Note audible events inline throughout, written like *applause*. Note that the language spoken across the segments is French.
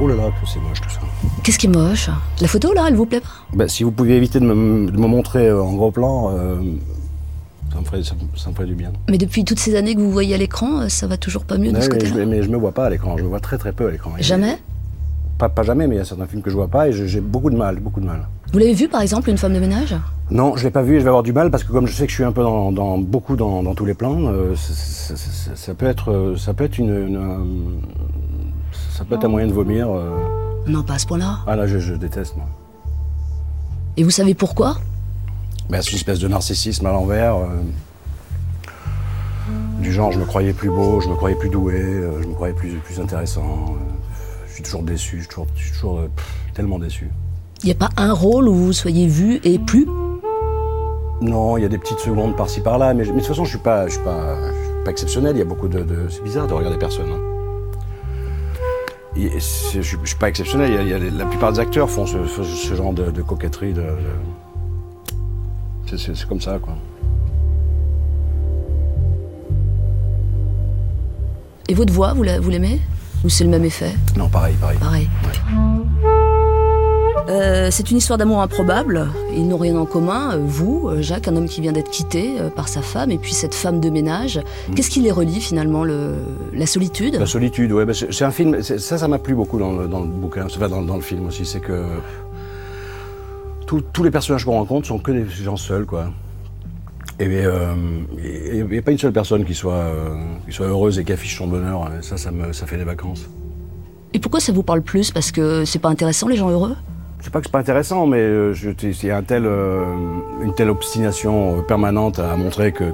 Oh là là, que c'est moche tout ça. Qu'est-ce qui est moche? La photo là, elle vous plaît pas? Bah, si vous pouviez éviter de me, de me montrer euh, en gros plan, euh, ça, me ferait, ça, me- ça me ferait du bien. Mais depuis toutes ces années que vous voyez à l'écran, euh, ça va toujours pas mieux de Ouais, ce mais, je, côté-là mais je me vois pas à l'écran, je me vois très très peu à l'écran. Jamais? Pas, pas jamais, mais il y a certains films que je vois pas et j'ai beaucoup de mal, beaucoup de mal. Vous l'avez vu par exemple, une femme de ménage? Non, je l'ai pas vu et je vais avoir du mal parce que comme je sais que je suis un peu dans, dans- beaucoup dans, dans tous les plans, euh, ça, ça- ça- ça peut être, ça peut être une, une, ça peut être un moyen de vomir. euh. Non, pas à ce point-là. Ah là, je, je déteste moi. Et vous savez pourquoi? Ben, c'est une espèce de narcissisme à l'envers. euh, du genre, je me croyais plus beau, je me croyais plus doué, euh, je me croyais plus, plus intéressant. euh, je suis toujours déçu, je suis toujours, je suis toujours, euh, pff, tellement déçu. Il n'y a pas un rôle où vous soyez vu et plus? Non, il y a des petites secondes par-ci par-là, mais, je- mais de toute façon, je suis pas, je suis pas, je suis pas exceptionnel. Il y a beaucoup de, de- c'est bizarre de regarder personne. hein. Je, je suis pas exceptionnel. Il y a- il y a les- la plupart des acteurs font ce, genre de, de coquetterie. De, de- c'est- comme ça, quoi. Et votre voix, vous la- vous l'aimez? Ou c'est le même effet? Non, pareil, pareil. Pareil. Euh, c'est une histoire d'amour improbable. Ils n'ont rien en commun. Euh, Vous, euh, Jacques, un homme qui vient d'être quitté par sa femme, et puis cette femme de ménage. Qu'est-ce qui les relie finalement le... La solitude? La solitude, bah, c'est un film. Ça, ça m'a plu beaucoup dans le, dans le bouquin. Enfin, dans, dans le film aussi. C'est que tous- tous les personnages qu'on rencontre sont que des gens seuls, quoi. Et euh, il n'y a pas une seule personne qui soit, euh, qui soit heureuse et qui affiche son bonheur. Ça, ça, me, ça fait des vacances. Et pourquoi ça vous parle plus? Parce que c'est pas intéressant, les gens heureux? C'est pas que c'est pas intéressant, mais euh, je- il y a un tel, euh, une telle obstination euh, permanente à montrer que,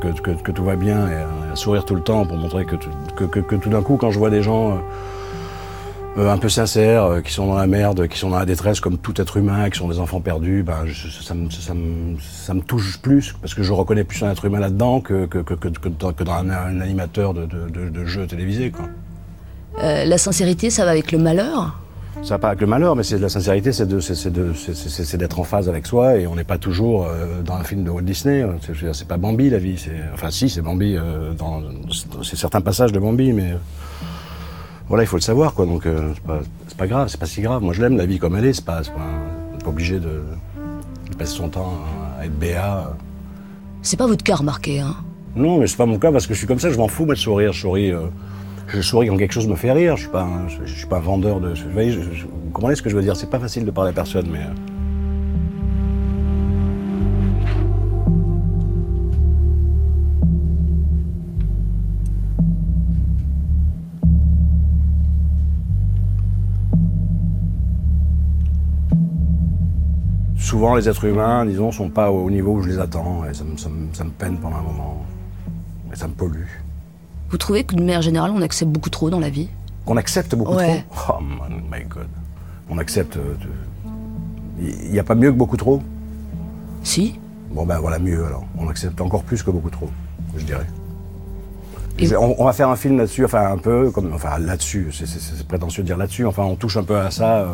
tout va bien et à, sourire tout le temps pour montrer que, tout- d'un coup, quand je vois des gens euh, euh, un peu sincères, euh, qui sont dans la merde, qui sont dans la détresse comme tout être humain, qui sont des enfants perdus, ben, je- ça, me, touche plus parce que je reconnais plus un être humain là-dedans que, dans, un, animateur de, de, de. Quoi. Euh, La sincérité, ça va avec le malheur? Ça va pas avec le malheur, mais c'est de la sincérité, c'est d'être en phase avec soi, et on n'est pas toujours euh, dans un film de Walt Disney. hein. C'est- pas Bambi la vie, enfin si c'est Bambi euh, dans c'est certains passages de Bambi, mais euh, voilà il faut le savoir quoi. Donc euh, c'est pas, pas grave, c'est pas si grave. Moi je l'aime la vie comme elle est, c'est pas, pas, on pas obligé de, de passer son temps à être béat. C'est pas votre cas remarqué, hein? Non, mais c'est pas mon cas parce que je suis comme ça, je m'en fous moi de sourire, je souris. euh, je souris quand quelque chose me fait rire, je suis pas un, je, je suis pas un vendeur de. Vous voyez, je- je- vous comprenez ce que je veux dire? C'est pas facile de parler à personne, mais. euh, Souvent, les êtres humains, disons, sont pas au niveau où je les attends, et ça me, ça me- ça me peine pendant un moment. Et ça me pollue. Vous trouvez que d'une manière générale, on accepte beaucoup trop dans la vie? Qu'on accepte beaucoup Ouais. trop? Oh man, my god. On accepte. euh, de- Il n'y a pas mieux que beaucoup trop? Si Bon ben voilà, mieux alors. On accepte encore plus que beaucoup trop, je dirais. Et- On, on va faire un film là-dessus, enfin un peu, comme, enfin là-dessus, c'est- prétentieux de dire là-dessus, enfin on touche un peu à ça. euh,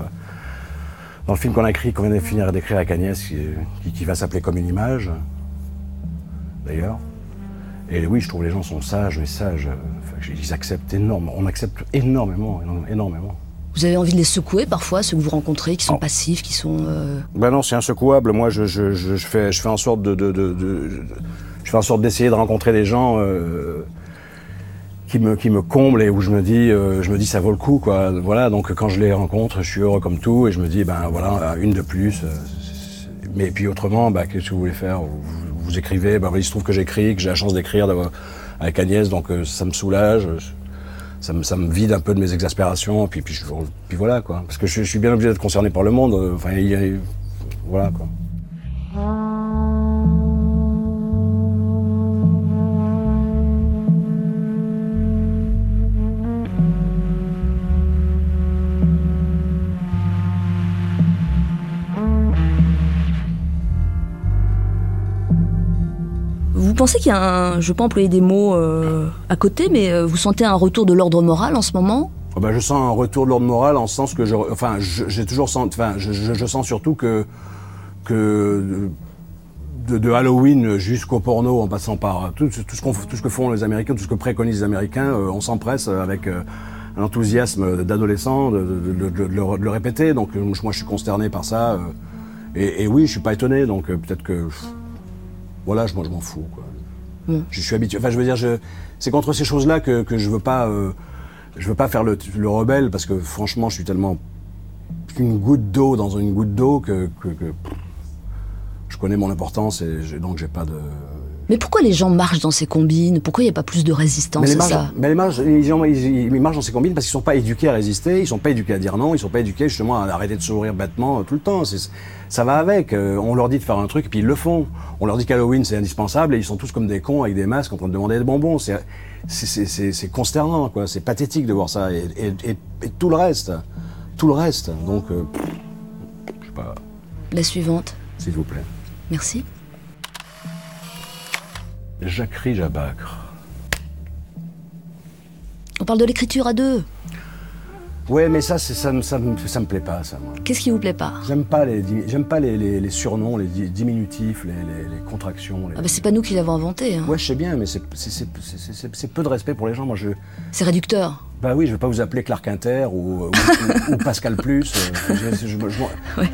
dans le film qu'on a écrit, qu'on vient de finir d'écrire avec Agnès, qui, qui- qui va s'appeler Comme une image, d'ailleurs. Et oui, je trouve les gens sont sages, mais sages. enfin, ils acceptent énormément. On accepte énormément, énormément. Vous avez envie de les secouer parfois, ceux que vous rencontrez, qui sont Oh. passifs, qui sont... euh, Ben non, c'est insecouable. Moi, je, je, je, fais, je fais en sorte de, de, de- de- je fais en sorte d'essayer de rencontrer des gens euh, qui me, qui me comblent et où je me dis, euh, je me dis, ça vaut le coup, quoi. Voilà. Donc, quand je les rencontre, je suis heureux comme tout et je me dis, ben voilà, une de plus. Mais puis autrement, ben, qu'est-ce que vous voulez faire? Vous, vous écrivez. Ben, il se trouve que j'écris, que j'ai la chance d'écrire avec Agnès, donc euh, ça me soulage. Ça me, ça me vide un peu de mes exaspérations, puis, puis, puis voilà quoi. Parce que je, je suis bien obligé d'être concerné par le monde. euh, Enfin, voilà quoi. Pensez qu'il y a un... Je peux employer des mots euh, à côté, mais euh, vous sentez un retour de l'ordre moral en ce moment? Oh ben, je sens un retour de l'ordre moral en ce sens que je, enfin, j'ai toujours senti, enfin, je, sens surtout que, que de, Halloween jusqu'au porno, en passant par tout, tout ce que font les Américains, tout ce que préconisent les Américains, euh, on s'empresse avec euh, un enthousiasme d'adolescent de, le, répéter. Donc moi, je suis consterné par ça. Et, oui, je suis pas étonné. Donc peut-être que voilà, moi, je m'en fous. Quoi. Je suis habitué. Enfin, je veux dire, je, c'est contre ces choses-là que, que je veux pas, je veux pas faire le, le rebelle parce que franchement, je suis tellement une goutte d'eau dans une goutte d'eau que, je connais mon importance et donc j'ai pas de. Mais pourquoi les gens marchent dans ces combines? Pourquoi il n'y a pas plus de résistance mais les, ça? mais les, marches, ils, marchent dans ces combines parce qu'ils sont pas éduqués à résister, ils sont pas éduqués à dire non, ils sont pas éduqués justement à arrêter de sourire bêtement tout le temps. Ça va avec. Euh, on leur dit de faire un truc et puis ils le font. On leur dit qu'Halloween c'est indispensable et ils sont tous comme des cons avec des masques en train de demander des bonbons. C'est consternant, quoi. C'est pathétique de voir ça et, et tout le reste tout le reste. Donc, euh, je sais pas. La suivante. S'il vous plaît. Merci. Jacquerie Jabacre. On parle de l'écriture à deux. Ouais, mais ça, ça, me, ça, me, ça me plaît pas, ça. Qu'est-ce qui vous plaît pas? J'aime pas les, j'aime pas les, les, surnoms, les diminutifs, les, les contractions. Ah bah c'est pas nous qui l'avons inventé. Hein. Ouais, je sais bien, mais c'est peu de respect pour les gens. Moi, je. C'est réducteur. Bah oui, je vais pas vous appeler Clark Inter ou, ou, Pascal Plus. Euh, je, je,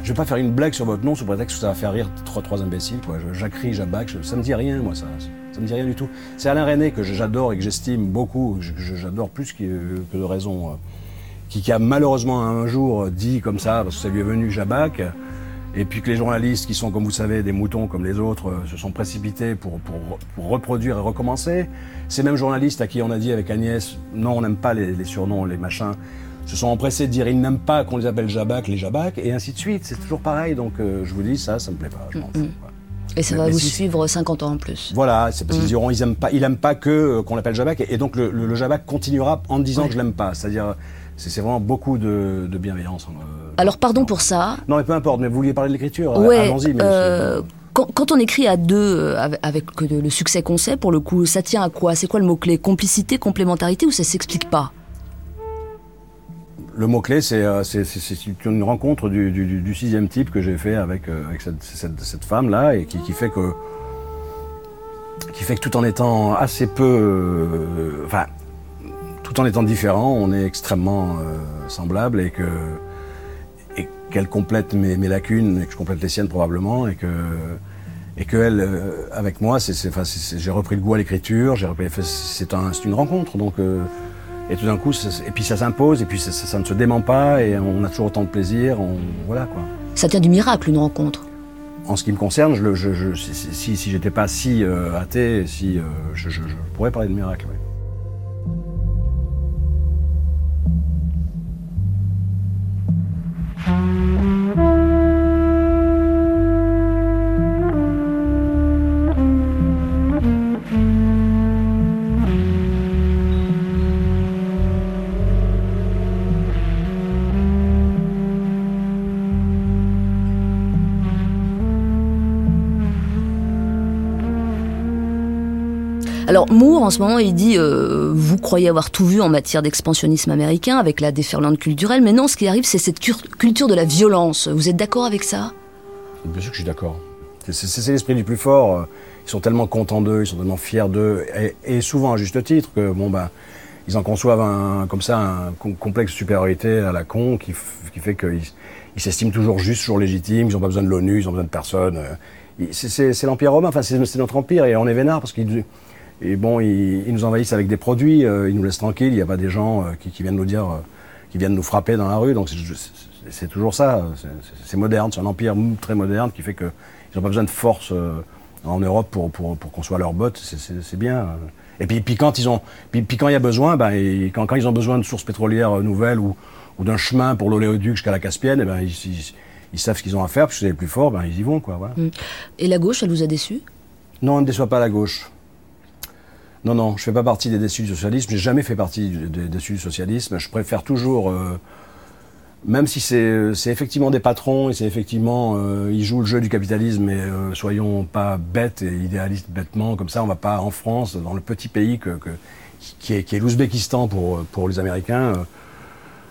je, vais pas faire une blague sur votre nom sous prétexte que ça va faire rire trois, trois imbéciles. Quoi. J'accrie, j'abac, ça me dit rien, moi, ça. Ça me dit rien du tout. C'est Alain René que j'adore et que j'estime beaucoup. J'adore plus que, que de raison. Euh, qui, a malheureusement un jour dit comme ça, parce que ça lui est venu Jabac, et puis que les journalistes, qui sont, comme vous savez, des moutons comme les autres, euh, se sont précipités pour, pour, reproduire et recommencer. Ces mêmes journalistes à qui on a dit avec Agnès, non, on n'aime pas les, surnoms, les machins, se sont empressés de dire, ils n'aiment pas qu'on les appelle Jabac, les Jabac, et ainsi de suite. C'est toujours pareil, donc euh, je vous dis, ça, ça me plaît pas, je m'en fous. Et ça va vous suivre 50 ans en plus. Voilà, c'est parce qu'ils mm. diront ils aiment pas, il aime pas que euh, qu'on l'appelle Jabac, et, donc le, le, Jabac continuera en disant que je l'aime pas. C'est-à-dire, c'est vraiment beaucoup de, bienveillance. Hein, euh, Alors pardon pour ça. Non mais peu importe, mais vous vouliez parler de l'écriture ouais, Allons-y. Euh, quand, on écrit à deux, euh, avec, le succès qu'on sait, pour le coup, ça tient à quoi? C'est quoi le mot-clé? Complicité, complémentarité ou ça s'explique pas? Le mot-clé, c'est une rencontre du, sixième type que j'ai fait avec, cette, femme-là et qui, fait que tout en étant assez peu, enfin, tout en étant différents, on est extrêmement euh, semblables et que qu'elle complète mes, lacunes et que je complète les siennes probablement et que et que elle euh, avec moi, j'ai repris le goût à l'écriture, c'est un, une rencontre. Donc euh, et tout d'un coup et puis ça s'impose et puis ça, ne se dément pas et on a toujours autant de plaisir, on, voilà quoi. Ça tient du miracle une rencontre. En ce qui me concerne, je, je, si, si, j'étais pas si athée, si je, pourrais parler de miracle. Ce moment, il dit euh, Vous croyez avoir tout vu en matière d'expansionnisme américain avec la déferlante culturelle, mais non, ce qui arrive, c'est cette culture de la violence. Vous êtes d'accord avec ça? Bien sûr que je suis d'accord. C'est l'esprit du plus fort. Ils sont tellement contents d'eux, ils sont tellement fiers d'eux, et, souvent à juste titre que, bon, ben, ils en conçoivent un, comme ça un complexe supériorité à la con qui, fait qu'ils s'estiment toujours justes, toujours légitimes, ils n'ont pas besoin de l'ONU, ils n'ont besoin de personne. C'est l'Empire romain, enfin c'est notre empire, et on est vénard parce qu'ils et bon, ils, nous envahissent avec des produits, euh, ils nous laissent tranquilles, il n'y a pas des gens euh, qui, viennent nous dire, euh, qui viennent nous frapper dans la rue. Donc c'est toujours ça, c'est moderne, c'est un empire très moderne qui fait qu'ils n'ont pas besoin de force en Europe pour, pour, pour construire leurs bottes, c'est bien. Et puis, puis, quand ils ont, puis, quand il y a besoin, ben, quand, quand, ils ont besoin de sources pétrolières nouvelles ou, ou d'un chemin pour l'oléoduc jusqu'à la Caspienne, eh ben, ils, ils, savent ce qu'ils ont à faire, parce que c'est les plus forts, ben, ils y vont. Quoi, voilà. Mm. Et la gauche, elle vous a déçu? Non, elle ne déçoit pas la gauche. Non, non, je ne fais pas partie des déçus du socialisme. J'ai jamais fait partie des déçus du socialisme. Je préfère toujours, euh, même si c'est effectivement des patrons et c'est effectivement euh, ils jouent le jeu du capitalisme, mais euh, soyons pas bêtes et idéalistes bêtement comme ça. On va pas en France, dans le petit pays que, qui est, l'Ouzbékistan pour pour les Américains.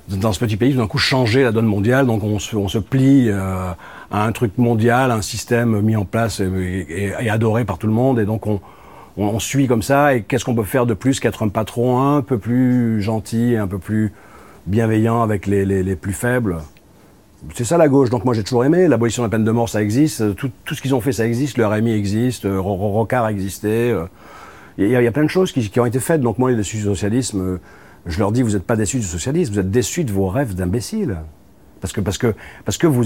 dans ce petit pays, d'un coup, changer la donne mondiale. Donc, on se, on se plie à un truc mondial, un système mis en place et, et adoré par tout le monde. Et donc, on, on, suit comme ça, et qu'est-ce qu'on peut faire de plus qu'être un patron un peu plus gentil, un peu plus bienveillant avec les, les, plus faibles? C'est ça la gauche, donc moi j'ai toujours aimé. L'abolition de la peine de mort, ça existe. Tout, tout ce qu'ils ont fait, ça existe. Le RMI existe, Rocard existait. Il y, a plein de choses qui, qui, ont été faites. Donc moi, les déçus du socialisme, je leur dis, vous n'êtes pas déçus du socialisme, vous êtes déçus de vos rêves d'imbéciles. Parce que, parce, que, parce, que vous,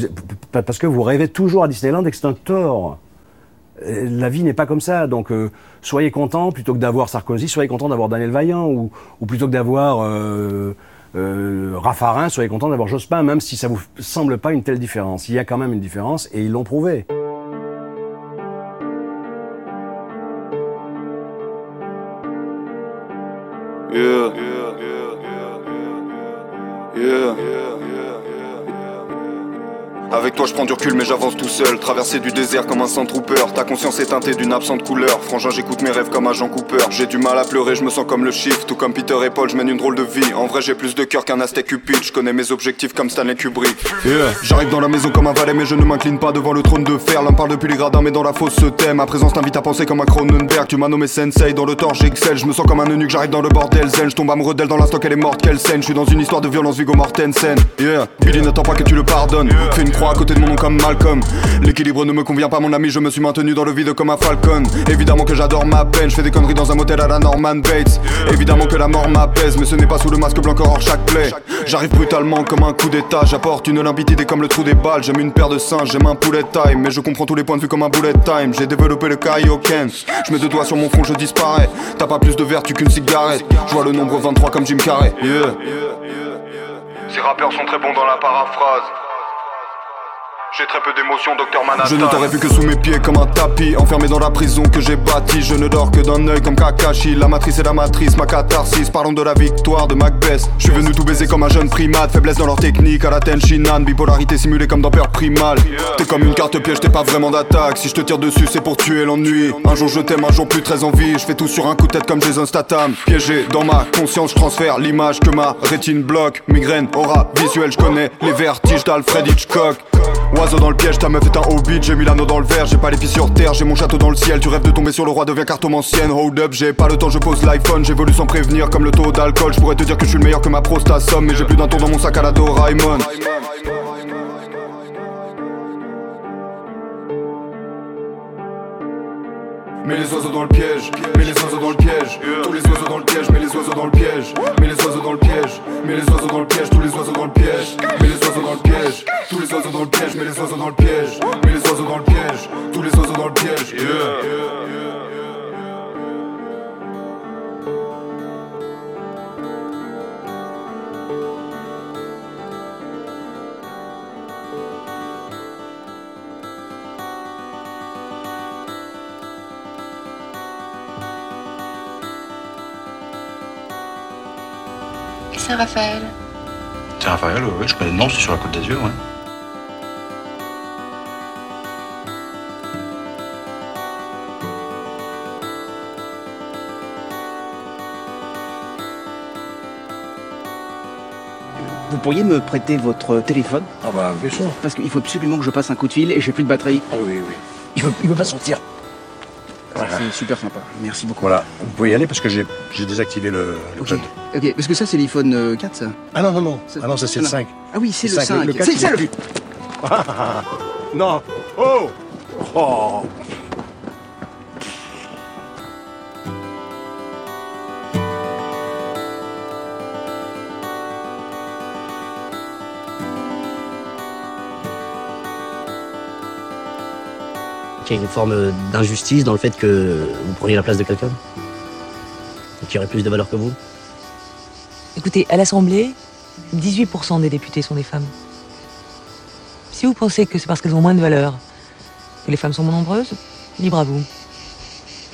parce que vous rêvez toujours à Disneyland et que c'est un tort. La vie n'est pas comme ça, donc euh, soyez contents plutôt que d'avoir Sarkozy, soyez contents d'avoir Daniel Vaillant, ou, plutôt que d'avoir euh, euh, Raffarin, soyez contents d'avoir Jospin, même si ça vous semble pas une telle différence. Il y a quand même une différence et ils l'ont prouvé. Toi je prends du recul mais j'avance tout seul. Traverser du désert comme un trooper Ta conscience est teintée d'une absente couleur. Frangin j'écoute mes rêves comme un Jean Cooper. J'ai du mal à pleurer, je me sens comme le shift. Tout comme Peter et Paul, je mène une drôle de vie. En vrai j'ai plus de cœur qu'un Aztec Cupid. Je connais mes objectifs comme Stanley Kubrick. J'arrive dans la maison comme un valet mais je ne m'incline pas devant le trône de fer. L'un parle depuis les gradins mais dans la fosse se thème Ma présence t'invite à penser comme un Cronenberg. Tu m'as nommé Sensei dans le tort j'excelle Je me sens comme un eunuque, j'arrive dans le bordel zen Je tombe amoureux d'elle dans l'instant qu'elle est morte, quelle scène? Je suis dans une histoire de violence Vigo Mortensen Yeah, Billy n'attend pas que tu le pardonnes. Fais une croix à côté de mon nom comme Malcolm. L'équilibre ne me convient pas, mon ami, je me suis maintenu dans le vide comme un falcon. Évidemment que j'adore ma peine, je fais des conneries dans un motel à la Norman Bates. Évidemment que la mort m'apaise, mais ce n'est pas sous le masque blanc hors chaque plaie. J'arrive brutalement comme un coup d'état, j'apporte une limpidité comme le trou des balles. J'aime une paire de singes, j'aime un poulet time, mais je comprends tous les points de vue comme un bullet time. J'ai développé le kaioken, je mets deux doigts sur mon front, je disparais. T'as pas plus de vertu qu'une cigarette, je vois le nombre 23 comme Jim Carrey. Ces rappeurs sont très bons dans la paraphrase. J'ai très peu d'émotions, docteur Manhattan. Je ne t'aurais vu que sous mes pieds comme un tapis, enfermé dans la prison que j'ai bâtie. Je ne dors que d'un œil comme Kakashi. La matrice est la matrice, ma catharsis. Parlons de la victoire de Macbeth. Je suis venu tout baiser comme un jeune primate. Faiblesse dans leur technique, à la Tenshinhan. Bipolarité simulée comme dans Peur Primal. T'es comme une carte piège, t'es pas vraiment d'attaque. Si je te tire dessus, c'est pour tuer l'ennui. Un jour je t'aime, un jour plus très envie. Je fais tout sur un coup de tête comme Jason Statham. Piégé dans ma conscience, je transfère l'image que ma rétine bloque. Migraine, aura visuelle, je connais les vertiges d'Alfred Hitchcock. Dans le piège, ta meuf est un hobbit, j'ai mis l'anneau dans le verre, j'ai pas les pieds sur terre, j'ai mon château dans le ciel, tu rêves de tomber sur le roi, deviens cartomancienne, hold up, j'ai pas le temps, je pose l'iPhone, j'évolue sans prévenir comme le taux d'alcool, je pourrais te dire que je suis le meilleur que ma prostate somme, mais j'ai plus d'un tour dans mon sac à la Doraemon. Mets les oiseaux dans le piège, mets les oiseaux dans le piège, tous les oiseaux dans le piège, mets les oiseaux dans le piège, mets les oiseaux dans le piège, mets les oiseaux dans le piège, tous les oiseaux dans le piège, mets les oiseaux dans le piège, tous les oiseaux dans le piège, mets les oiseaux dans le piège, mets les oiseaux dans le piège, tous les oiseaux dans le piège. Saint-Raphaël. Saint-Raphaël, oui, je connais. Non, c'est sur la côte d'Azur, ouais. Vous pourriez me prêter votre téléphone? Ah bah bien sûr. Parce qu'il faut absolument que je passe un coup de fil et j'ai plus de batterie. Ah oui, oui. Il veut, il veut pas sortir. C'est super sympa. Merci beaucoup. Voilà, vous pouvez y aller parce que j'ai désactivé le, le Ok, ok, parce que ça c'est l'iPhone 4 ça. Ah non, non, non. Ça- Ah non, ça c'est le voilà. 5. Ah oui, c'est le, Le 5. le 4, C'est il ça le plus. *laughs* non. Oh Oh qu'il y a une forme d'injustice dans le fait que vous preniez la place de quelqu'un qui aurait plus de valeur que vous Écoutez, à l'Assemblée, 18% des députés sont des femmes. Si vous pensez que c'est parce qu'elles ont moins de valeur que les femmes sont moins nombreuses, libre à vous.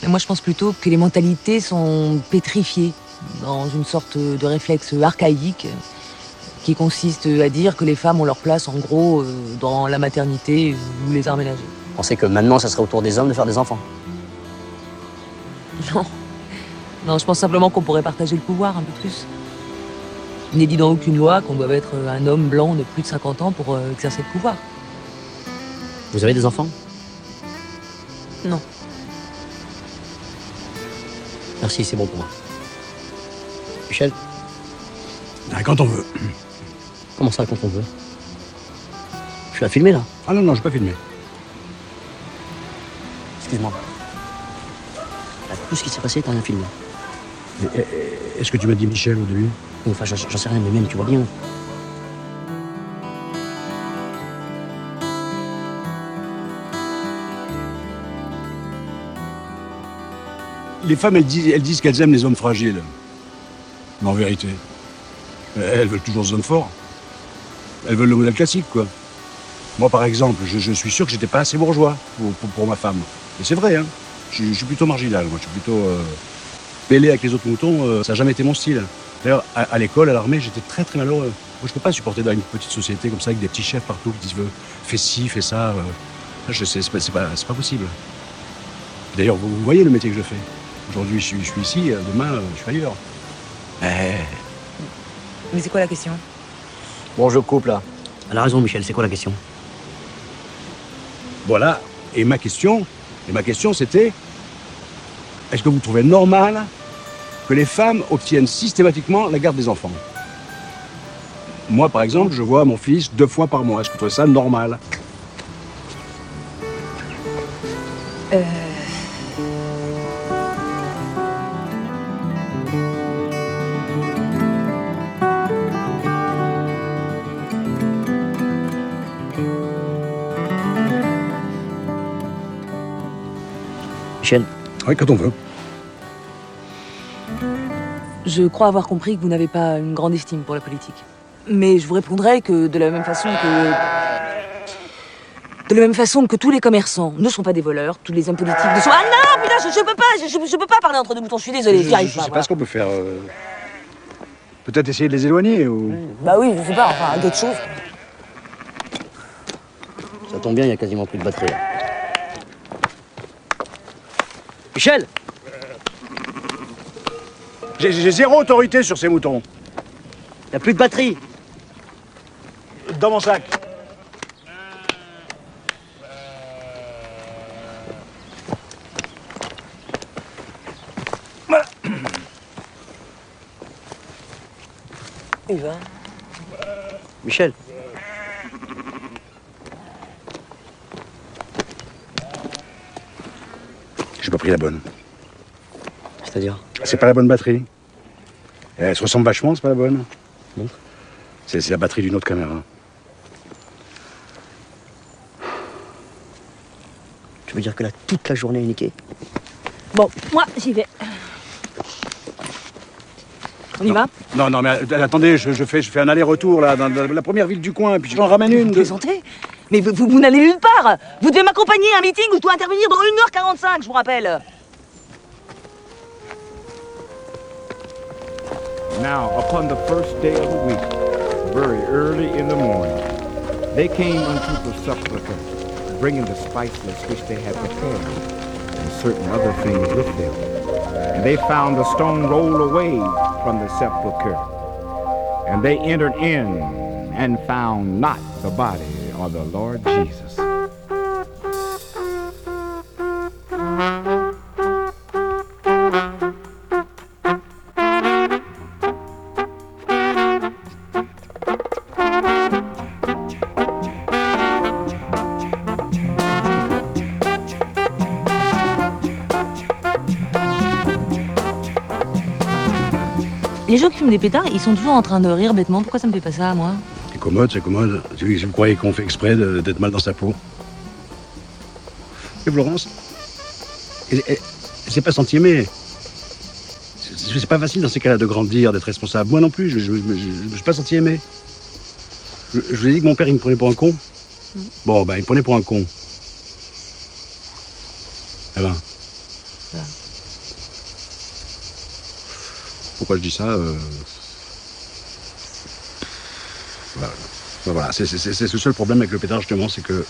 Mais moi, je pense plutôt que les mentalités sont pétrifiées dans une sorte de réflexe archaïque qui consiste à dire que les femmes ont leur place, en gros, euh, dans la maternité ou les arts ménagers. Vous pensez que maintenant, ça serait au tour des hommes de faire des enfants? Non. Non, je pense simplement qu'on pourrait partager le pouvoir un peu plus. Il n'est dit dans aucune loi qu'on doit être un homme blanc de plus de 50 ans pour euh, exercer le pouvoir. Vous avez des enfants? Non. Merci, c'est bon pour moi. Michel? Ah, Quand on veut. Comment ça, quand on veut? Je suis à filmer, là. Ah non, non, je vais pas filmer. Excuse-moi. Tout ce qui s'est passé, t'as rien filmé. Est-ce que tu m'as dit Michel au début Enfin, j'en sais rien, mais même, tu vois bien. Les femmes, elles disent, elles disent qu'elles aiment les hommes fragiles. Mais en vérité, elles veulent toujours des hommes forts. Elles veulent le modèle classique, quoi. Moi, par exemple, je, je suis sûr que j'étais pas assez bourgeois pour, pour- pour ma femme. Et c'est vrai, hein. Je, suis- je suis plutôt marginal, moi. Je suis plutôt euh, mêlé avec les autres moutons. euh, ça n'a jamais été mon style. D'ailleurs, à, à l'école, à l'armée, j'étais très, très malheureux. Moi, je peux pas supporter dans une petite société comme ça, avec des petits chefs partout qui disent euh, fais ci, fais ça. euh. je sais, c'est pas, c'est pas, c'est pas possible. D'ailleurs, vous, vous voyez le métier que je fais. Aujourd'hui, je suis, je suis ici, demain, je suis ailleurs. Eh, Mais c'est quoi la question? Bon, je coupe là. Elle a raison, Michel, c'est quoi la question? Voilà. Et ma question, et ma question, c'était est-ce que vous trouvez normal que les femmes obtiennent systématiquement la garde des enfants? Moi, par exemple, je vois mon fils deux fois par mois. Est-ce que vous trouvez ça normal? Michel, Oui, quand on veut. Je crois avoir compris que vous n'avez pas une grande estime pour la politique. Mais je vous répondrai que de la même façon que. De la même façon que tous les commerçants ne sont pas des voleurs, tous les hommes politiques ne sont. Ah non, putain, je, je peux pas, je, je- je peux pas parler entre deux boutons, je suis désolée, je j'y arrive je pas. sais pas voilà. ce qu'on peut faire. euh, Peut-être essayer de les éloigner ou. Bah oui, je sais pas, enfin, d'autres choses. ça tombe bien, il y a quasiment plus de batterie. là. Michel J'ai zéro autorité sur ces moutons. Il y a plus de batterie Dans mon sac. Il va. Michel J'ai pas pris la bonne. C'est-à-dire C'est pas la bonne batterie. Elle se ressemble vachement, c'est pas la bonne. Non. C'est la batterie d'une autre caméra. Tu veux dire que là, toute la journée est niquée? Bon, moi, j'y vais. On y va? Non, non, mais attendez, je, je fais, je fais un aller-retour là, dans la, la première ville du coin, puis j'en ramène une. Vous de- plaisantez Mais vous, vous- vous n'allez nulle part Vous devez m'accompagner à un meeting où je dois intervenir dans 1h45, je vous rappelle Now, upon the first day of the week, very early in the morning, they came unto the sepulchre, bringing the spiceless which they had prepared, and certain other things with them. And they found the stone rolled away from the sepulchre. And they entered in and found not the body the Lord Jesus. Les gens qui fument des pétards, ils sont toujours en train de rire bêtement. Pourquoi ça me fait pas ça, moi? C'est commode, c'est commode. Si vous croyez qu'on fait exprès d'être mal dans sa peau. Et Florence elle, elle- elle s'est pas sentie aimée. C'est pas facile dans ces cas-là de grandir, d'être responsable. Moi non plus, je ne me suis pas senti aimé. Je, je vous ai dit que mon père, il me prenait pour un con. Bon, ben, il me prenait pour un con. Eh ben. Pourquoi je dis ça euh, Ben voilà c'est le seul problème avec le pétard, justement, c'est que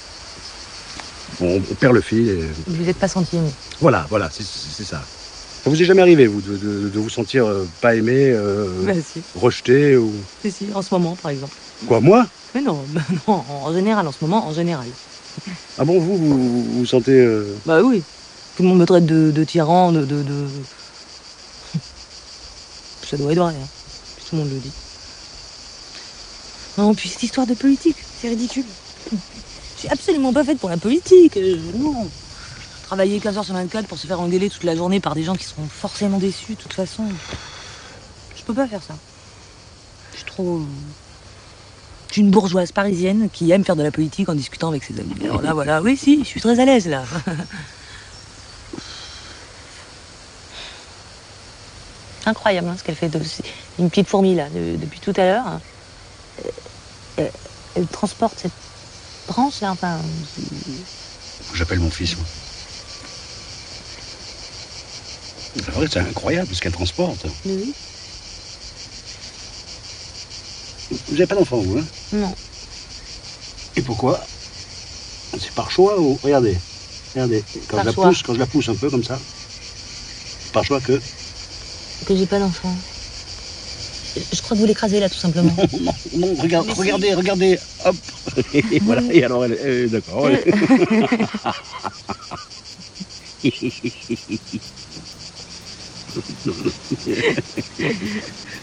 on, on perd le fil. Et... Vous n'êtes pas senti aimé. Voilà, voilà, c'est ça. Ça vous est jamais arrivé, vous, de, de- de vous sentir euh, pas aimé, euh, Bah si, rejeté ou si, si, en ce moment, par exemple. quoi Moi? Mais non, *laughs* bah non, en général, en ce moment, en général. Ah bon, vous, vous vous, vous sentez euh, Bah oui, tout le monde me traite de, de tyran, de, de, de- *laughs* Ça doit être vrai, hein. Tout le monde le dit. Non, puis cette histoire de politique, c'est ridicule. Je suis absolument pas faite pour la politique. euh, non. Travailler 15 heures sur 24 pour se faire engueuler toute la journée par des gens qui seront forcément déçus, de toute façon. Je peux pas faire ça. Je suis trop. Je suis une bourgeoise parisienne qui aime faire de la politique en discutant avec ses amis. Alors là, *laughs* voilà, oui, si, je suis très à l'aise là. Incroyable hein, ce qu'elle fait. de- Une petite fourmi là, de- depuis tout à l'heure. Euh, Elle, elle transporte cette branche là, enfin. J'appelle mon fils, moi. C'est vrai, c'est incroyable ce qu'elle transporte. Oui. Vous n'avez pas d'enfant, vous, hein? Non. Et pourquoi? C'est par choix ou... Regardez, regardez. Quand Par je, la choix. pousse, quand je la pousse un peu comme ça, par choix que... Que j'ai pas d'enfant. Je crois que vous l'écrasez là tout simplement. *laughs* Non, non, non, regarde, si. regardez, regardez, hop *laughs* Et voilà, et alors elle... euh, D'accord. *laughs*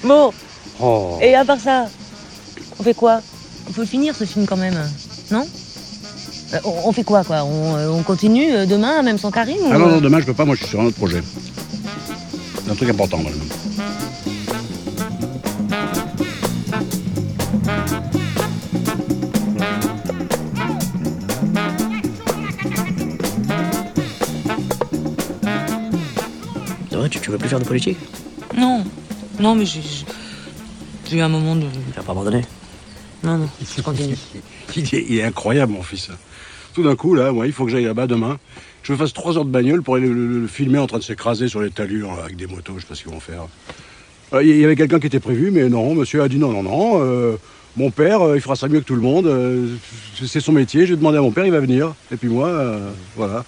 Bon, Oh. et à part ça, on fait quoi? Il faut le finir ce film quand même, non? Euh, on, on fait quoi quoi? On, euh, on continue euh, demain, même sans Karim ou, Ah non, non, demain je peux pas, moi je suis sur un autre projet. C'est un truc important, moi. Tu, veux plus faire de politique Non, non, mais j'ai j'ai eu un moment de. Tu vas pas abandonner Non, non, je continue. *laughs* Il est, il est incroyable, mon fils. Tout d'un coup, là, moi, il faut que j'aille là-bas demain. Je me fasse trois heures de bagnole pour aller le, le- le filmer en train de s'écraser sur les talures là, avec des motos, je sais pas ce qu'ils vont faire. Euh, Il y avait quelqu'un qui était prévu, mais non, monsieur a dit non, non, non. euh, mon père, euh, il fera ça mieux que tout le monde. euh, c'est son métier. Je vais demander à mon père, il va venir. Et puis moi, euh, voilà.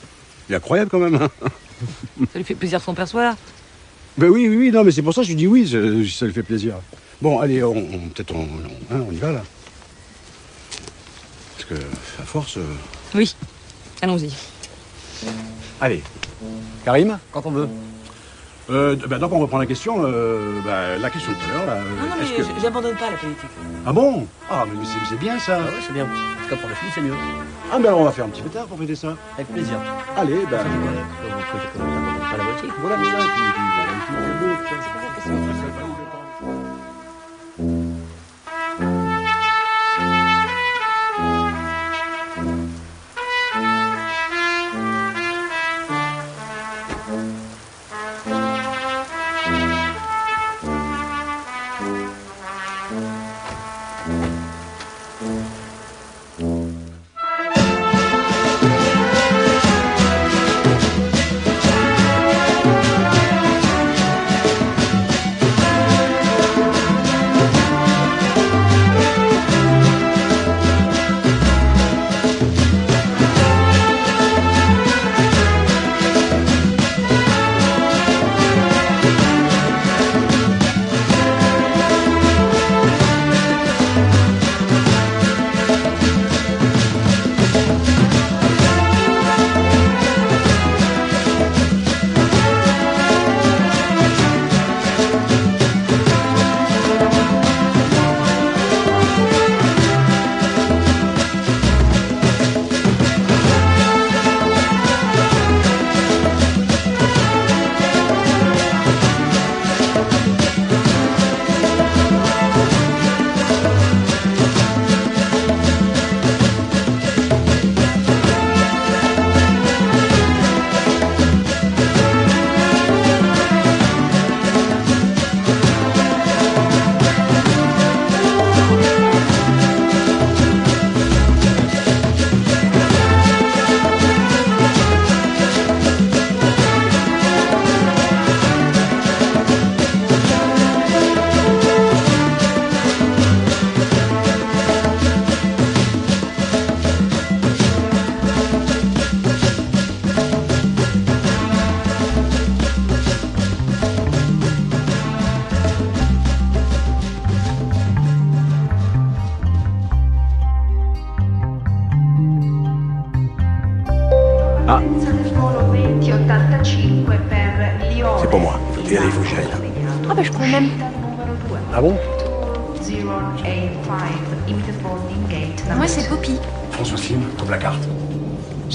Il est incroyable quand même. hein. Ça lui fait plaisir son père soit là. Ben oui, oui, oui, non, mais c'est pour ça que je dis oui, ça, ça lui fait plaisir. Bon, allez, on, on- peut-être on, on- hein, on y va là. Parce que, à force. euh, Oui, allons-y. Allez. Karim Quand on veut. euh, bah, Donc on reprend la question. euh, bah, la question de tout à l'heure. là, euh, Non, mais que- j'abandonne pas la politique. Ah bon? Ah, mais c'est c'est bien ça. Ah ouais, c'est bien. En tout cas, pour le film, c'est mieux. Ah, ben alors on va faire un petit pétard pour fêter ça. Avec plaisir. Allez, ben. Voilà, voilà. Puis-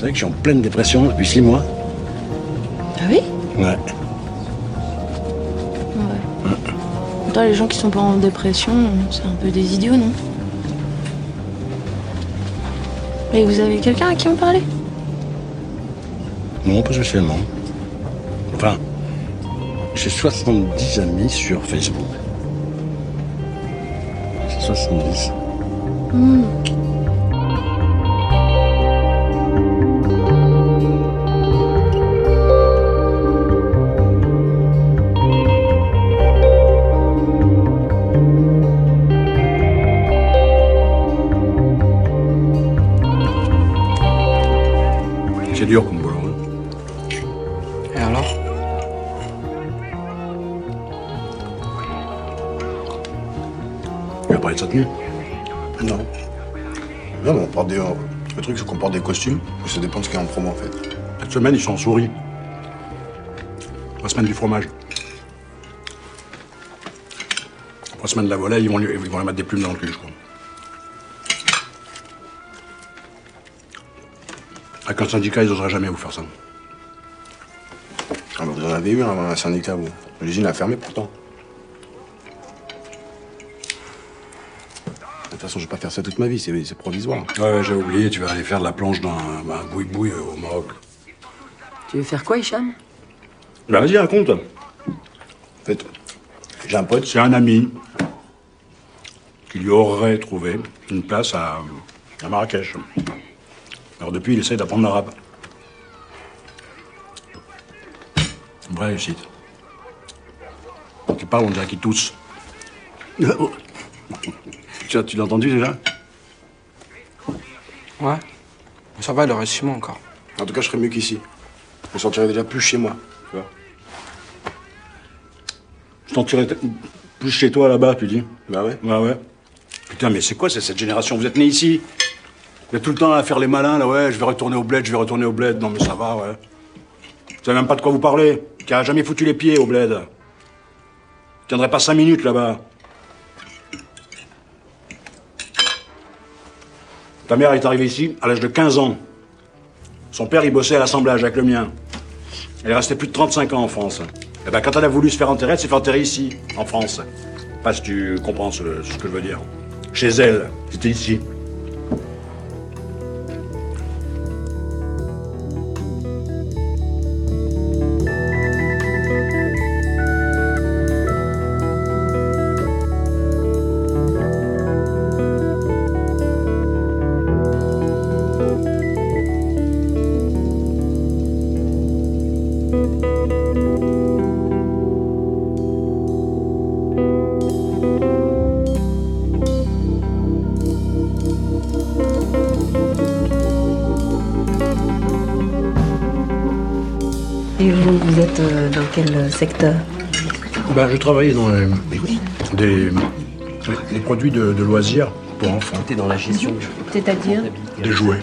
savez que je suis en pleine dépression depuis six mois Ah oui? Ouais. Ouais. Les gens qui sont pas en dépression, c'est un peu des idiots, non? Et vous avez quelqu'un à qui en parler Non, pas spécialement. Enfin, j'ai 70 amis sur Facebook. C'est 70. Hmm. Tenu. Non. Non, mais on porte des. Le truc, c'est qu'on porte des costumes. Ça dépend de ce qu'il y a en promo, en fait. Cette semaine, ils sont en souris. La semaine du fromage. La semaine de la volaille, ils vont, lui, ils vont lui mettre des plumes dans le cul, je crois. Avec un syndicat, ils n'oseraient jamais vous faire ça. Ah, vous en avez eu un, un syndicat, vous. L'usine a fermé pourtant. Façon, je vais pas faire ça toute ma vie, c'est provisoire. Ouais, ouais, j'ai oublié, tu vas aller faire de la planche dans un, boui-boui euh, au Maroc. Tu veux faire quoi, Hicham? Bah, vas-y, raconte. En fait, j'ai un pote. C'est un ami qui lui aurait trouvé une place à, à Marrakech. Alors depuis, il essaie d'apprendre l'arabe. Vraie réussite. Quand il parle, on dirait qu'il tousse. *laughs* tu tu l'as entendu déjà Ouais. Ça va, il reste six mois encore. En tout cas, je serais mieux qu'ici. Je me sentirais déjà plus chez moi. Tu vois Je t'en tirerais plus chez toi là-bas, tu dis Bah ouais. Ouais, ouais. Putain, mais c'est quoi cette génération? Vous êtes nés ici? Vous êtes tout le temps à faire les malins, là, ouais, je vais retourner au bled, je vais retourner au bled. Non, mais ça va, ouais. Vous savez même pas de quoi vous parlez. Qui a jamais foutu les pieds au bled. Vous tiendrez pas cinq minutes là-bas. Ta mère est arrivée ici à l'âge de 15 ans. Son père, il bossait à l'assemblage avec le mien. Elle est restée plus de 35 ans en France. Et ben, quand elle a voulu se faire enterrer, elle s'est fait enterrer ici, en France. Pas si tu comprends ce que je veux dire. Chez elle, c'était ici. Et vous, vous êtes euh, dans quel secteur? Ben, je travaillais dans les, des, produits de, de loisirs pour enfants. T'es dans la gestion C'est-à-dire? Des jouets.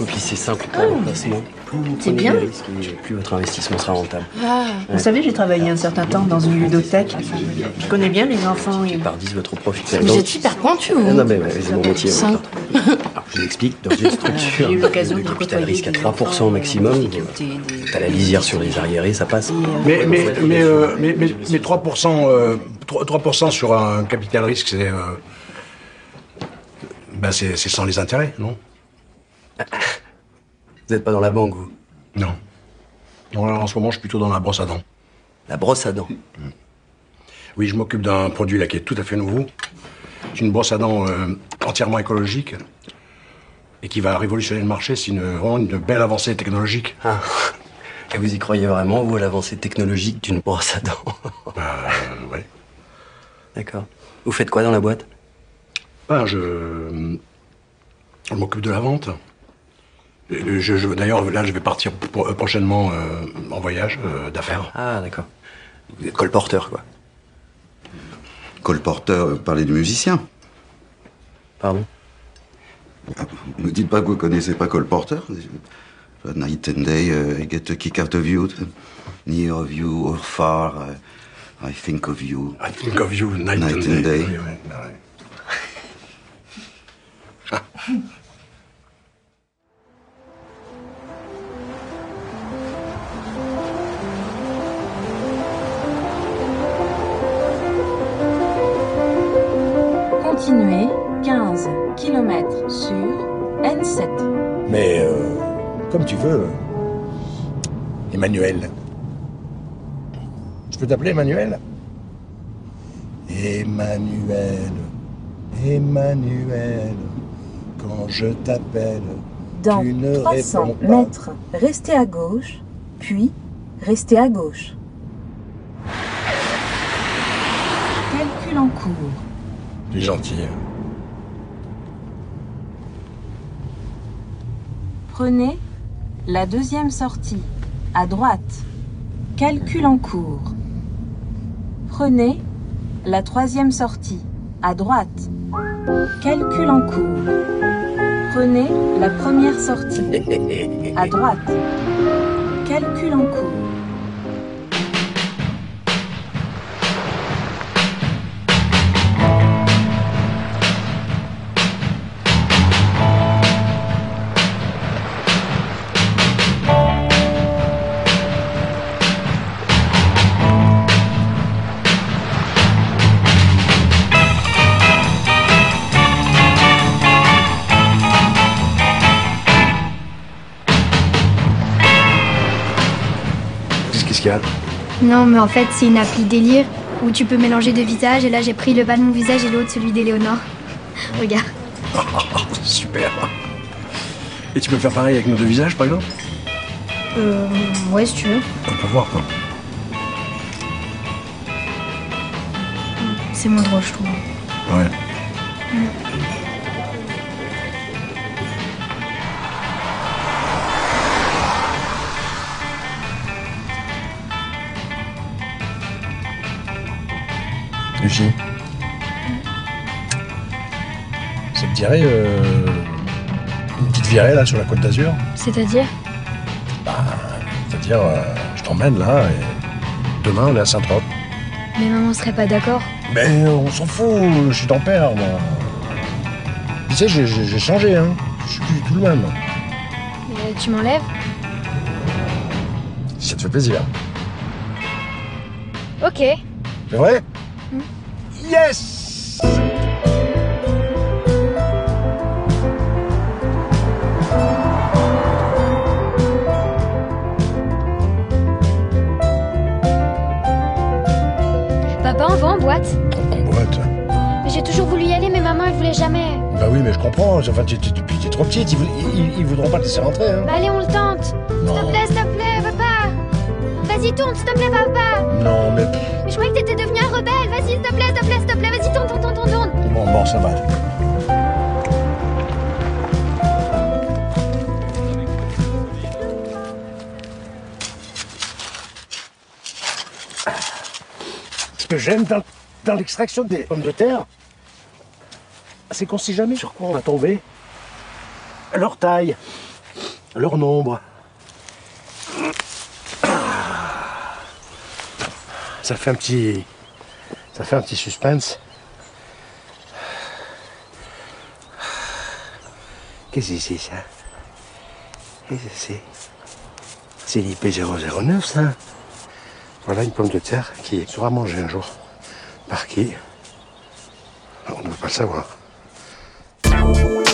Et puis c'est simple pour le placement. Plus vous C'est prenez bien. des risques, plus votre investissement sera rentable. Ah, Vous savez, j'ai travaillé un certain temps dans une ludothèque. Je connais bien les enfants. Et... Par 10 votre profit. vous êtes super pointu, Ah vous. non, mais c'est mon métier. ouais. Simple. Alors, je vous explique, dans une structure de capital risque à des 3% enfants, maximum, euh, t'as la lisière sur les arriérés, ça passe. Mais, mais, mais, euh, mais, mais, mais 3%, euh, 3, 3% sur un capital risque, c'est. euh, ben c'est sans les intérêts, non? *laughs* Vous n'êtes pas dans la banque, vous Non. Non, alors, en ce moment, je suis plutôt dans la brosse à dents. La brosse à dents. Oui, je m'occupe d'un produit là qui est tout à fait nouveau. C'est une brosse à dents euh, entièrement écologique et qui va révolutionner le marché. C'est une, vraiment une belle avancée technologique. Ah. Et vous y croyez vraiment, vous, à l'avancée technologique d'une brosse à dents *laughs* Bah, ouais. D'accord. Vous faites quoi dans la boîte? Ben, je, je m'occupe de la vente. Je- je- D'ailleurs, là, je vais partir pour- euh, prochainement euh, en voyage euh, d'affaires. Ah, d'accord. Vous êtes colporteur, quoi. Colporteur, euh, parlez du musicien. Pardon? Ne me dites pas que vous connaissez pas Cole Porter. Night and day, uh, I get a kick out of you. Near of you or far, uh, I think of you. I think of you night, Night and and day. day. Oui, *laughs* T'appeler Emmanuel Emmanuel. Emmanuel. Quand je t'appelle, Dans tu ne 300 réponds pas. mètres, restez à gauche, puis restez à gauche. Calcul en cours. Tu es gentil. hein. Prenez la deuxième sortie, à droite. Calcul en cours. Prenez la troisième sortie, à droite. Calcul en cours. Prenez la première sortie, à droite. Calcul en cours. Non, mais en fait, c'est une appli délire où tu peux mélanger deux visages. Et là, j'ai pris le bas de mon visage et l'autre celui d'Éléonore. *laughs* Regarde. *laughs* Super. Et tu peux faire pareil avec nos deux visages, par exemple? Euh. Ouais, si tu veux. On peut voir, quoi. C'est moins drôle, je trouve. Ouais. Euh, une petite virée là sur la côte d'Azur C'est-à-dire? C'est-à-dire, euh, je t'emmène là et demain on est à Saint-Trope. Mais maman serait pas d'accord? Mais on s'en fout, je suis ton père moi. Tu sais, j'ai- changé, hein. Je suis plus du tout le même. Euh, tu m'enlèves? Si ça te fait plaisir. Ok. C'est vrai? Yes j'ai toujours voulu y aller, mais maman, elle voulait jamais. Bah oui, mais je comprends. Enfin, tu tu- tu- puis t'es trop petite. Ils, vou- ils- ils voudront pas te laisser rentrer, hein. Bah allez, on le tente. S'il Non. te plaît, s'il te plaît, papa. Vas-y, tourne, s'il te plaît, papa. Non, mais. Mais je croyais que t'étais devenu un rebelle. Vas-y, s'il te plaît, s'il te plaît, s'il te plaît. Vas-y, tourne, tourne, tourne, tourne, tourne. Bon, bon, ça va. Ce que j'aime dans, dans l'extraction des pommes de terre, c'est qu'on sait jamais sur quoi on va tomber. Leur taille, leur nombre. Ça fait un petit. Ça fait un petit suspense. Qu'est-ce que c'est ça? Qu'est-ce que c'est? C'est l'IP009 ça Voilà une pomme de terre qui sera mangée un jour. Par qui On ne veut pas le savoir. Bye.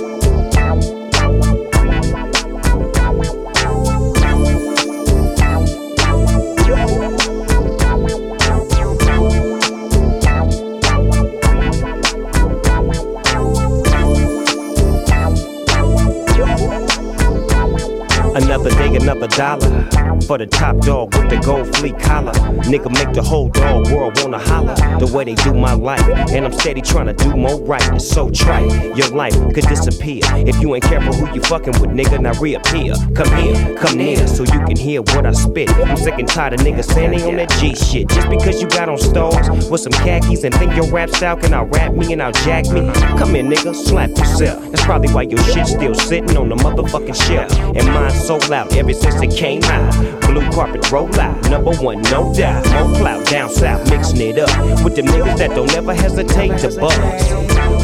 Another day, another dollar. For the top dog with the gold fleet collar. Nigga make the whole dog world wanna holler. The way they do my life. And I'm steady trying to do more right. It's so trite. Your life could disappear. If you ain't careful who you fucking with, nigga, now reappear. Come here, come near, so you can hear what I spit. I'm sick and tired of niggas standing on that G shit. Just because you got on stars with some khakis and think your rap style can out rap me and out jack me. Come here, nigga, slap yourself. That's probably why your shit still sitting on the motherfucking shelf. And mine's sold out ever since it came out. Blue carpet roll out, number one, no doubt. More clout down south, mixing it up with them niggas that don't ever hesitate to buzz.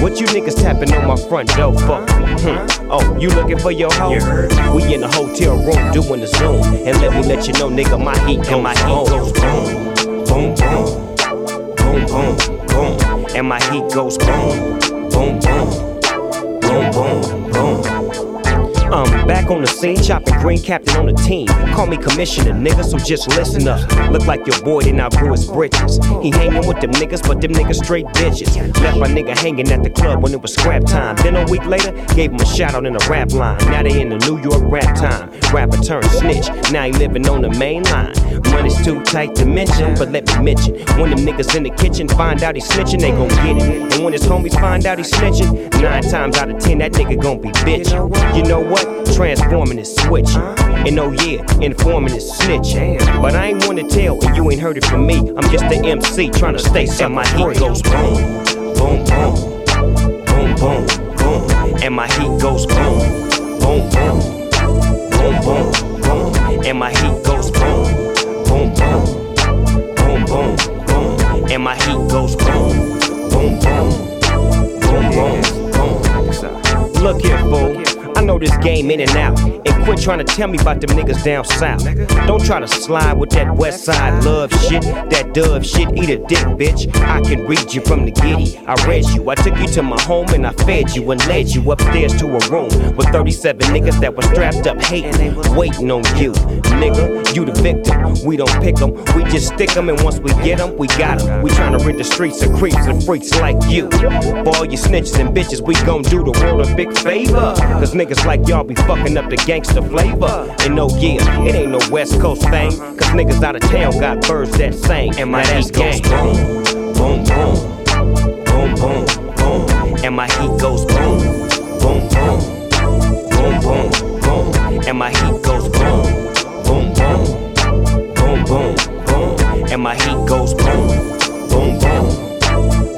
What you niggas tapping on my front door for? Hmm. Oh, you looking for your hoe? We in the hotel room doing the zoom, and let me let you know, nigga, my heat goes, my heat goes boom, boom, boom, boom, boom, boom, and my heat goes boom, boom, boom, boom, boom, boom. I'm back on the scene, chopping green captain on the team. Call me commissioner, nigga, so just listen up. Look like your boy didn't outgrow his britches. He hanging with them niggas, but them niggas straight bitches. Left my nigga hanging at the club when it was scrap time. Then a week later, gave him a shout out in a rap line. Now they in the New York rap time. Rapper turned snitch, now he living on the main line. Money's too tight to mention, but let me mention. When them niggas in the kitchen find out he snitching, they gon' get it. And when his homies find out he snitching, nine times out of ten, that nigga gon' be bitching. You know what? Transforming is switch. And oh yeah, informing is snitch. But I ain't wanna tell, and you ain't heard it from me. I'm just the MC trying to stay my heat goes boom, boom, boom, boom, boom, boom. And my heat goes boom, boom, boom, boom, boom, boom. And my heat goes boom, boom, boom, boom, boom, boom. And my heat goes boom, boom, boom, boom, boom, boom. Look here, fool. I know this game in and out. And quit trying to tell me about them niggas down south. Don't try to slide with that west side love shit. That dove shit, eat a dick, bitch. I can read you from the giddy. I read you. I took you to my home and I fed you and led you upstairs to a room with 37 niggas that were strapped up hating, waiting on you. Nigga, you the victim. We don't pick them, we just stick them. And once we get them, we got them. We trying to rid the streets of creeps and freaks like you. For all you snitches and bitches, we gon' do the world a big favor. Cause niggas like y'all be fucking up the gangster flavor. And no, yeah, it ain't no West Coast thing. Cause niggas out of town got birds that sing. And my heat goes boom, boom, boom, boom, boom, boom. And my heat goes boom, boom, boom, boom, boom, boom. And my heat goes boom, boom, boom, boom, boom, boom. And my heat goes boom, boom, boom,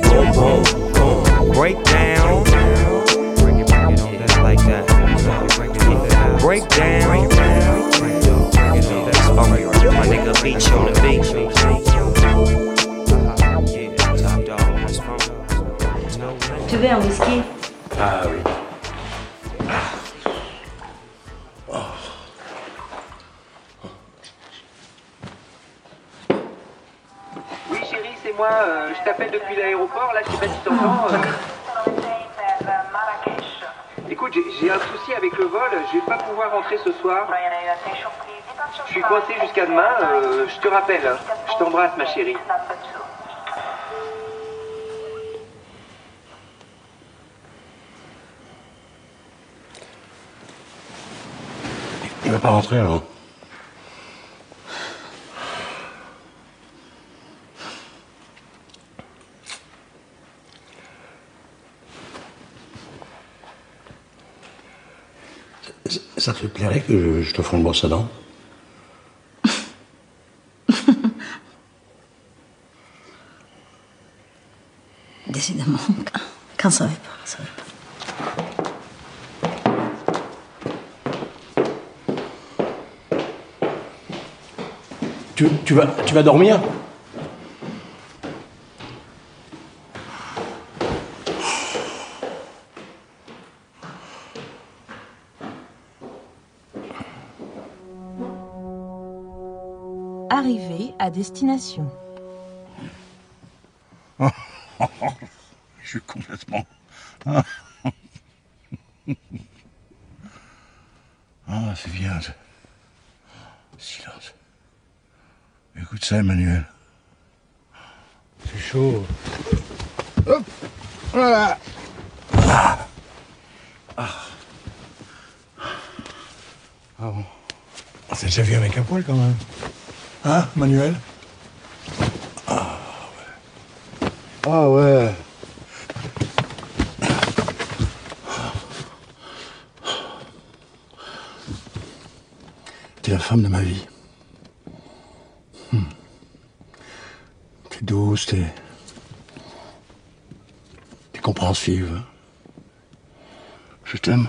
boom, boom, boom. Break down. Like that. Break down. That's funky. My nigga beach on the beach. Yeah, top dog. That's funky. Tu veux un whisky? Ah oui. Oui je vais pas pouvoir rentrer ce soir. Je suis coincé jusqu'à demain, euh, je te rappelle. Je t'embrasse ma chérie. Il va pas rentrer alors. Ça- Ça te plairait que je, je te fasse une brosse à dents *laughs* Décidément, qu'un savait pas, savait pas. tu, tu vas, tu vas dormir? Arrivé à destination. *laughs* Je suis complètement. *laughs* Ah, c'est bien. Silence. Écoute ça, Emmanuel. C'est chaud. Hop Voilà Ah Ah Ah bon C'est déjà vu avec un poil quand même. Hein, Manuel? Ah ouais. Ah ouais. T'es la femme de ma vie. Hmm. T'es douce, t'es. T'es compréhensive. Je t'aime.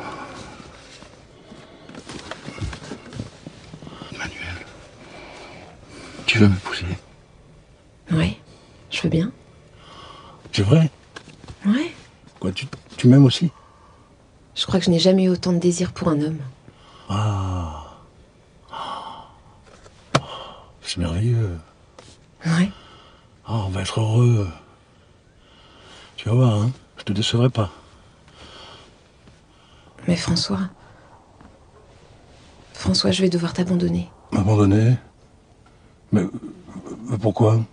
Veux m'épouser Ouais, je veux bien. C'est vrai Ouais. Quoi, tu, tu m'aimes aussi? Je crois que je n'ai jamais eu autant de désir pour un homme. Ah. C'est merveilleux. Ouais. Ah, on va être heureux. Tu vas voir, hein Je te décevrai pas. Mais François. François, je vais devoir t'abandonner. M'abandonner? Mais, mais pourquoi?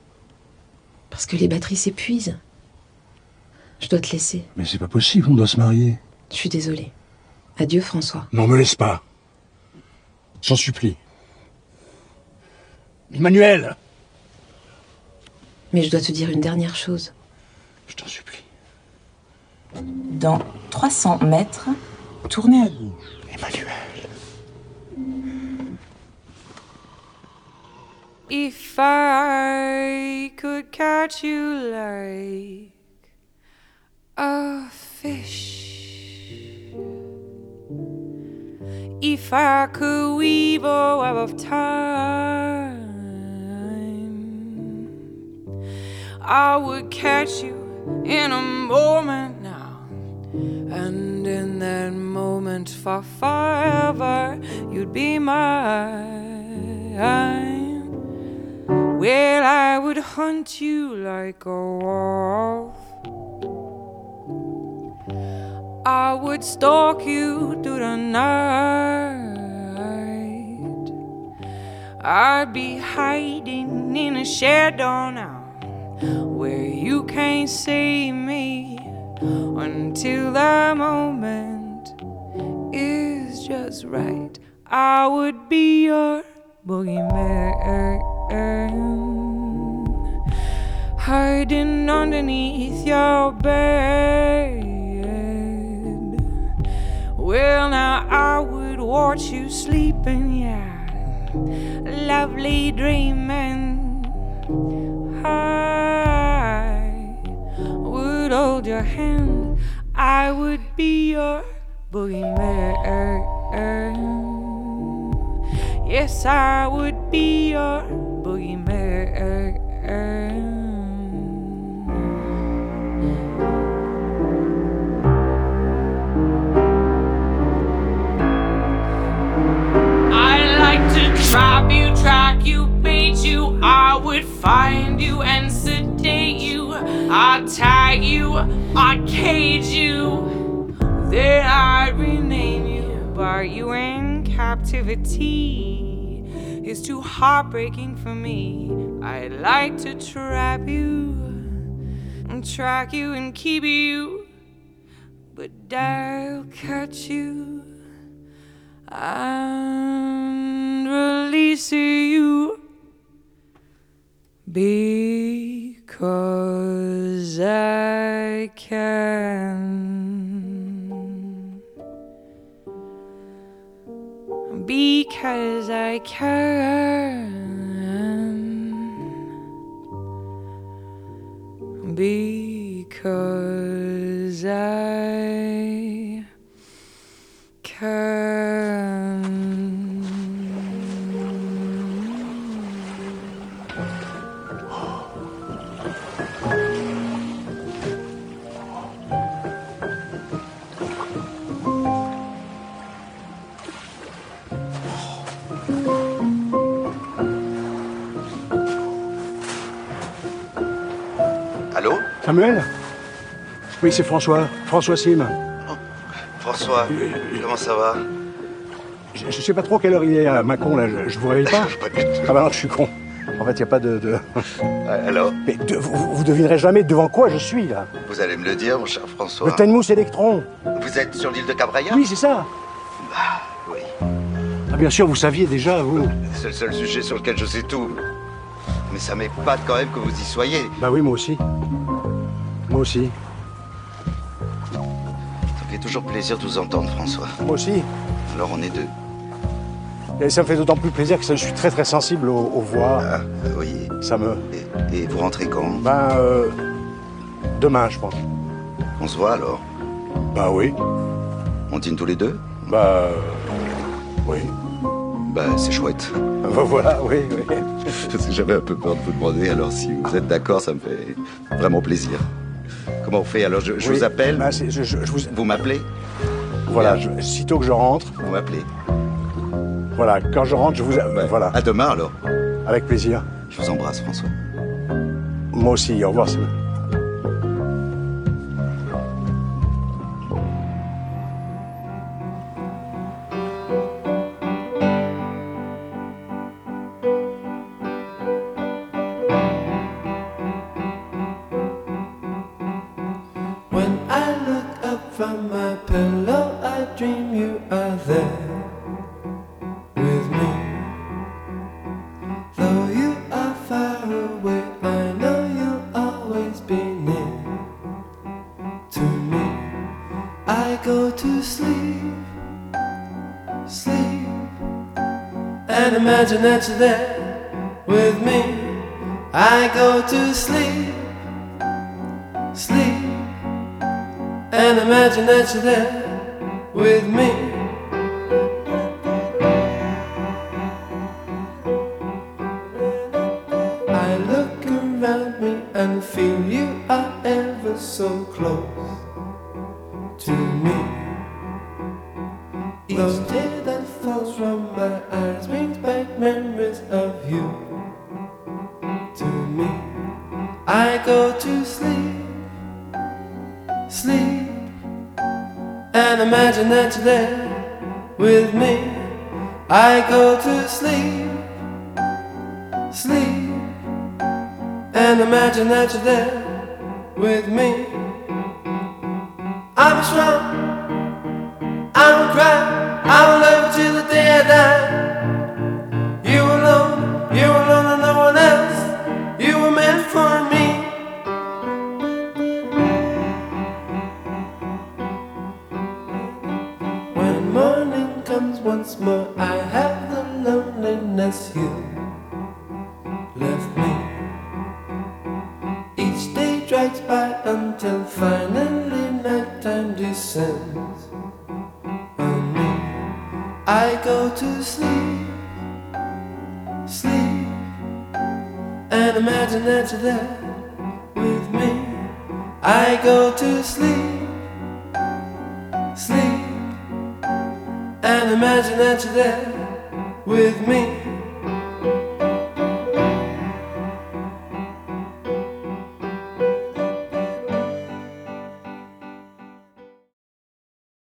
Parce que les batteries s'épuisent. Je dois te laisser. Mais c'est pas possible, on doit se marier. Je suis désolée. Adieu, François. Non, me laisse pas. J'en supplie. Emmanuel Mais je dois te dire une dernière chose. Je t'en supplie. Dans 300 mètres, tournez à gauche. Emmanuel. If I could catch you like a fish, if I could weave a web of time, I would catch you in a moment now, and in that moment for forever, you'd be mine. Well, I would hunt you like a wolf. I would stalk you through the night. I'd be hiding in a shadow now where you can't see me until the moment is just right. I would be your boogeyman hiding underneath your bed. Well, now I would watch you sleeping, yeah, lovely dreaming. I would hold your hand, I would be your boogeyman. Yes, I would be your I like to trap you, track you, bait you. I would find you and sedate you. I'd tag you, I'd cage you. Then I'd rename you, bar you in captivity. It's too heartbreaking for me. I'd like to trap you and track you and keep you, but I'll catch you and release you because I can. Because I can. Samuel Oui, c'est François. François Sim. François, comment ça va Je, je sais pas trop quelle heure il est à Macon, là. Je, je vous réveille pas *laughs* Ah bah non, je suis con. En fait, il n'y a pas de... de... Alors Mais de- vous, vous devinerez jamais devant quoi je suis, là. Vous allez me le dire, mon cher François. Le Tenmousse Electron. Vous êtes sur l'île de Cabraya Oui, c'est ça. Oui. Ah, bien sûr, vous saviez déjà, vous. C'est le seul sujet sur lequel je sais tout. Mais ça m'épate quand même que vous y soyez. Bah oui, moi aussi. Moi aussi. Ça fait toujours plaisir de vous entendre, François. Moi aussi. Alors on est deux. Et ça me fait d'autant plus plaisir que je suis très très sensible aux, aux voix. Ah, oui. Ça me... Et vous rentrez quand? Ben, euh, demain, je pense. On se voit alors? Bah oui. On dîne tous les deux? Bah, euh, oui. Bah, c'est chouette. *laughs* Bah, voilà, oui, oui. *laughs* J'avais un peu peur de vous demander, alors si vous êtes d'accord, ça me fait vraiment plaisir. Comment on fait Alors, je, je Oui, vous appelle c'est- je- je- je vous- Vous m'appelez Voilà, sitôt que je rentre, Vous m'appelez voilà, quand je rentre, je vous. Voilà. À demain, alors. Avec plaisir. Je vous embrasse, François. Moi aussi, au revoir. Imagine that you're there with me. I go to sleep, sleep and imagine that you're there with me. I look around me and feel you are ever so close to me. Each tear that falls from my eyes brings back memories of you to me. I go to sleep sleep and imagine that you're there with me. I go to sleep, sleep and imagine that you're there with me. I'm strong, I don't cry, I will